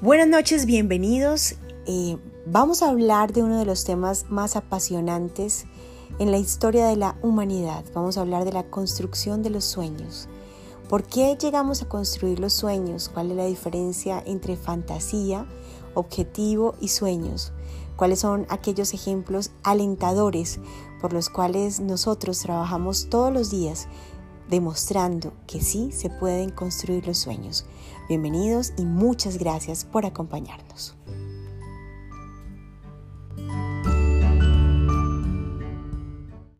Buenas noches, bienvenidos. Eh, vamos a hablar de uno de los temas más apasionantes en la historia de la humanidad. Vamos a hablar de la construcción de los sueños. ¿Por qué llegamos a construir los sueños? ¿Cuál es la diferencia entre fantasía, objetivo y sueños? ¿Cuáles son aquellos ejemplos alentadores por los cuales nosotros trabajamos todos los días demostrando que sí se pueden construir los sueños? Bienvenidos y muchas gracias por acompañarnos.